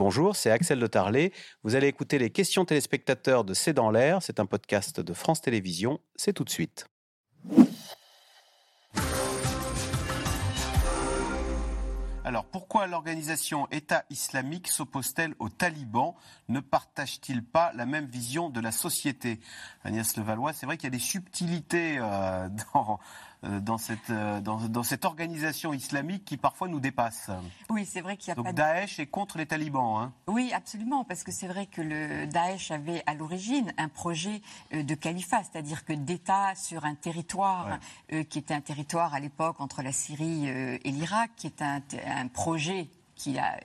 Bonjour, c'est Axel de Tarlet. Vous allez écouter les questions téléspectateurs de C'est dans l'air. C'est un podcast de France Télévisions. C'est tout de suite. Alors, pourquoi l'organisation État islamique s'oppose-t-elle aux talibans? Ne partage-t-il pas la même vision de la société? Agnès Levallois, c'est vrai qu'il y a des subtilités euh, dans, dans cette, euh, dans, dans, cette organisation islamique qui parfois nous dépasse. Oui, c'est vrai qu'il y a Donc pas Daesh est contre les talibans. Hein. Oui, absolument, parce que c'est vrai que le Daesh avait à l'origine un projet euh, de califat, c'est-à-dire que d'État sur un territoire ouais. qui était un territoire à l'époque entre la Syrie et l'Irak, qui est un, un projet qui a,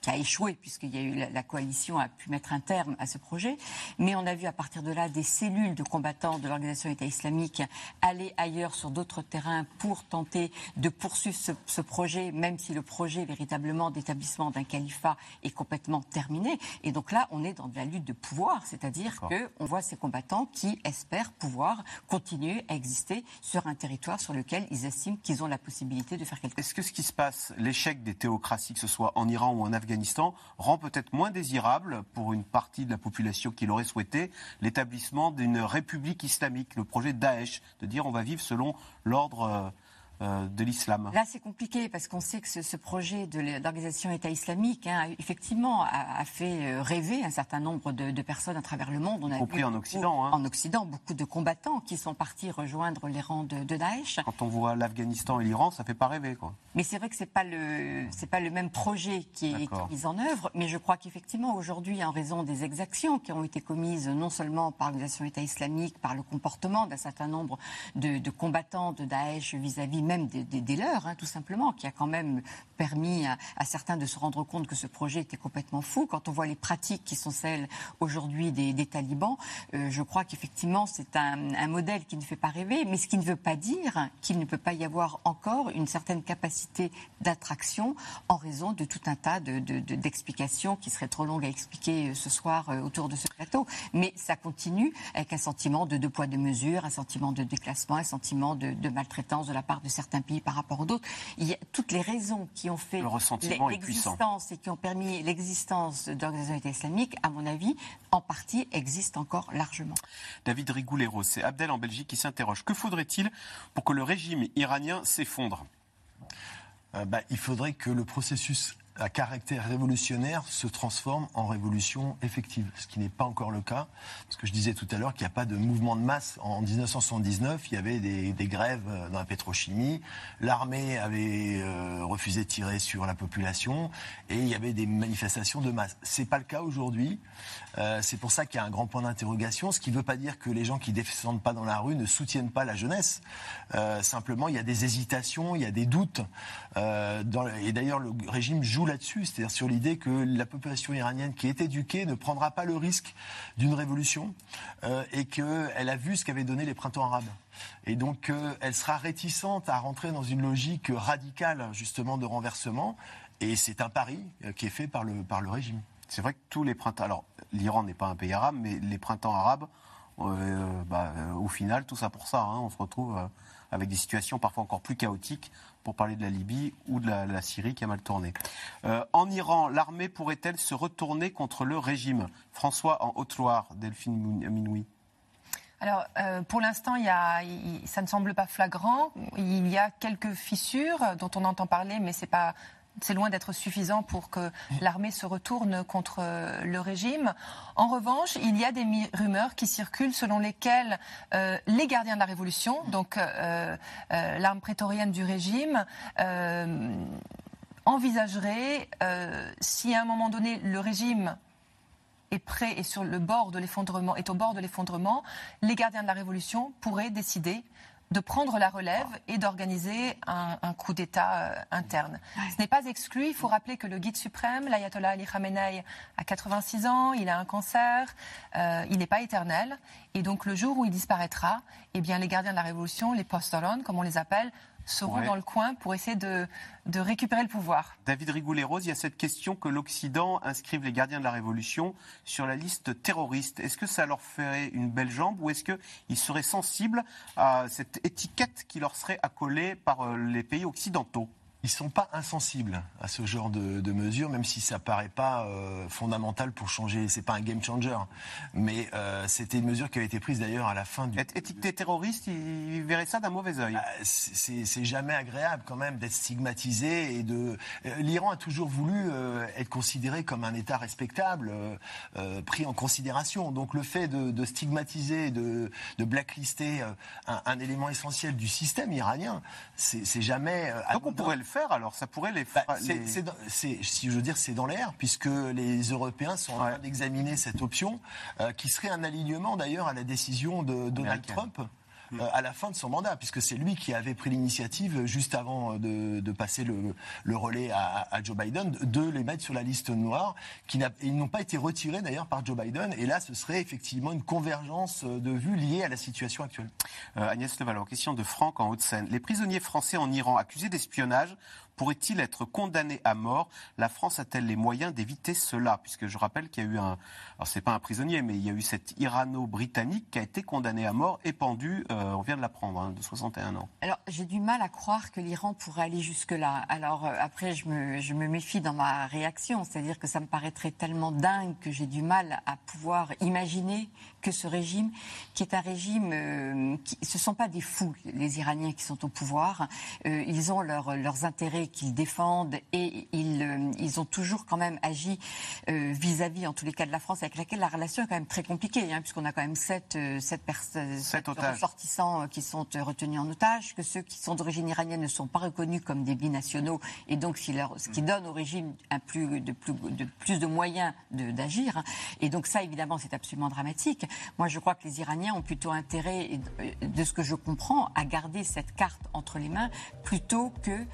qui a échoué, puisqu'il y a eu la, la, coalition a pu mettre un terme à ce projet. Mais on a vu à partir de là des cellules de combattants de l'organisation État islamique aller ailleurs sur d'autres terrains pour tenter de poursuivre ce, ce, projet, même si le projet véritablement d'établissement d'un califat est complètement terminé. Et donc là, on est dans de la lutte de pouvoir, c'est-à-dire qu'on voit ces combattants qui espèrent pouvoir continuer à exister sur un territoire sur lequel ils estiment qu'ils ont la possibilité de faire quelque chose. Est-ce que ce qui se passe, l'échec des théocraties, que ce soit en Iran ou en Afghanistan, rend peut-être moins désirable pour une partie de la population qui l'aurait souhaité l'établissement d'une république islamique, le projet Daesh, de dire on va vivre selon l'ordre euh, de l'islam. Là, c'est compliqué parce qu'on sait que ce, ce projet d'organisation État islamique, hein, effectivement, a, a, fait rêver un certain nombre de, de, personnes à travers le monde. On a compris en Occident. Hein. En Occident, beaucoup de combattants qui sont partis rejoindre les rangs de, de Daesh. Quand on voit l'Afghanistan et l'Iran, ça fait pas rêver, quoi. Mais c'est vrai que c'est pas le c'est pas le même projet qui est, qui est, mis en œuvre. Mais je crois qu'effectivement, aujourd'hui, en raison des exactions qui ont été commises non seulement par l'organisation État islamique, par le comportement d'un certain nombre de, de, combattants de Daesh vis-à-vis -vis même des, des, leurs, hein, tout simplement, qui a quand même permis à, certains de se rendre compte que ce projet était complètement fou. Quand on voit les pratiques qui sont celles aujourd'hui des, talibans, euh, je crois qu'effectivement c'est un, modèle qui ne fait pas rêver, mais ce qui ne veut pas dire qu'il ne peut pas y avoir encore une certaine capacité d'attraction en raison de tout un tas d'explications de, de, qui seraient trop longues à expliquer ce soir euh, autour de ce plateau. Mais ça continue avec un sentiment de deux poids deux mesures, un sentiment de déclassement, un sentiment de maltraitance de la part de certains pays par rapport aux autres. Il y a toutes les raisons qui ont fait l'existence et qui ont permis l'existence de l'organisation islamique, à mon avis, en partie existent encore largement. David Rigoulero, c'est Abdel en Belgique qui s'interroge. Que faudrait-il pour que le régime iranien s'effondre? Euh, bah, Il faudrait que le processus à caractère révolutionnaire se transforme en révolution effective, ce qui n'est pas encore le cas. Parce que je disais tout à l'heure qu'il n'y a pas de mouvement de masse. En 1979, il y avait des, grèves dans la pétrochimie, l'armée avait euh, refusé de tirer sur la population et il y avait des manifestations de masse. C'est pas le cas aujourd'hui. Euh, c'est pour ça qu'il y a un grand point d'interrogation, ce qui ne veut pas dire que les gens qui descendent pas dans la rue ne soutiennent pas la jeunesse. Euh, simplement, il y a des hésitations, il y a des doutes. Euh, et d'ailleurs, le régime joue là-dessus, c'est-à-dire sur l'idée que la population iranienne qui est éduquée ne prendra pas le risque d'une révolution euh, et qu'elle a vu ce qu'avaient donné les printemps arabes. Et donc, euh, elle sera réticente à rentrer dans une logique radicale, justement, de renversement. Et c'est un pari euh, qui est fait par le, par le régime. C'est vrai que tous les printemps. Alors, l'Iran n'est pas un pays arabe, mais les printemps arabes, bah, au final, tout ça pour ça. Hein, on se retrouve avec des situations parfois encore plus chaotiques pour parler de la Libye ou de la, Syrie qui a mal tourné. Euh, en Iran, l'armée pourrait-elle se retourner contre le régime? François en Haute-Loire, Delphine Minoui. Alors, euh, pour l'instant, ça ne semble pas flagrant. Il y a quelques fissures dont on entend parler, mais c'est pas c'est loin d'être suffisant pour que l'armée se retourne contre le régime. En revanche, il y a des rumeurs qui circulent selon lesquelles euh, les gardiens de la révolution, donc euh, euh, l'arme prétorienne du régime, envisageraient, si à un moment donné le régime est prêt et sur le est au bord de l'effondrement, les gardiens de la révolution pourraient décider de prendre la relève et d'organiser un, un, coup d'État euh, interne. Ce n'est pas exclu. Il faut rappeler que le guide suprême, l'ayatollah Ali Khamenei, a 86 ans, il a un cancer, euh, il n'est pas éternel. Et donc le jour où il disparaîtra, eh bien, les gardiens de la révolution, les post comme on les appelle, seront ouais. dans le coin pour essayer de, de, récupérer le pouvoir. David Rigoulet-Rose, il y a cette question que l'Occident inscrive les gardiens de la Révolution sur la liste terroriste. Est-ce que ça leur ferait une belle jambe ou est-ce qu'ils seraient sensibles à cette étiquette qui leur serait accolée par euh, les pays occidentaux? Ils ne sont pas insensibles à ce genre de, mesures, même si ça ne paraît pas euh, fondamental pour changer. Ce n'est pas un game changer. Mais euh, c'était une mesure qui avait été prise d'ailleurs à la fin du. Étiqueté terroriste, ils verraient ça d'un mauvais oeil. Bah, c'est jamais agréable quand même d'être stigmatisé. et de. Euh, L'Iran a toujours voulu être considéré comme un État respectable, pris en considération. Donc le fait de, stigmatiser, de, de blacklister un, élément essentiel du système iranien, c'est jamais. Donc on pourrait le faire alors Ça pourrait les. Bah, si je veux dire, c'est dans l'air, puisque les Européens sont en train d'examiner cette option, euh, qui serait un alignement d'ailleurs à la décision de Donald Trump euh, à la fin de son mandat, puisque c'est lui qui avait pris l'initiative juste avant de, passer le, relais à, Joe Biden, de les mettre sur la liste noire, qui ils n'ont pas été retirés d'ailleurs par Joe Biden. Et là, ce serait effectivement une convergence de vues liée à la situation actuelle. Euh, Agnès Levallois, question de Franck en Haute-Seine. Les prisonniers français en Iran accusés d'espionnage pourrait-il être condamné à mort? La France a-t-elle les moyens d'éviter cela? Puisque je rappelle qu'il y a eu un, alors c'est pas un prisonnier, mais il y a eu cet Irano-Britannique qui a été condamné à mort et pendu, euh, on vient de l'apprendre, hein, de 61 ans. Alors j'ai du mal à croire que l'Iran pourrait aller jusque-là. Alors euh, après, je me, méfie dans ma réaction, c'est-à-dire que ça me paraîtrait tellement dingue que j'ai du mal à pouvoir imaginer que ce régime, qui est un régime, euh, ce ne sont pas des fous, les Iraniens qui sont au pouvoir, ils ont leurs intérêts qu'ils défendent et ils, ils ont toujours quand même agi vis-à-vis, -vis, en tous les cas, de la France avec laquelle la relation est quand même très compliquée, hein, puisqu'on a quand même sept, euh, sept, sept ressortissants euh, qui sont euh, retenus en otage, que ceux qui sont d'origine iranienne ne sont pas reconnus comme des binationaux, et donc ce qui donne au régime un plus, de, plus, de, plus de moyens d'agir. Hein. Et donc ça, évidemment, c'est absolument dramatique. Moi, je crois que les Iraniens ont plutôt intérêt, de ce que je comprends, à garder cette carte entre les mains plutôt que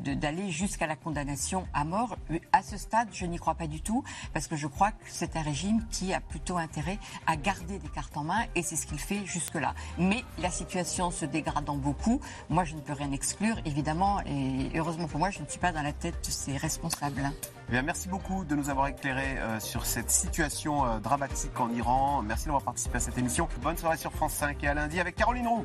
d'aller jusqu'à la condamnation à mort. À ce stade, je n'y crois pas du tout, parce que je crois que c'est un régime qui a plutôt intérêt à garder des cartes en main et c'est ce qu'il fait jusque-là. Mais la situation se dégradant beaucoup, moi je ne peux rien exclure évidemment et heureusement pour moi je ne suis pas dans la tête de ces responsables. Eh bien, merci beaucoup de nous avoir éclairé euh, sur cette situation euh, dramatique en Iran. Merci d'avoir participé à cette émission. Bonne soirée sur France 5 et à lundi avec Caroline Roux.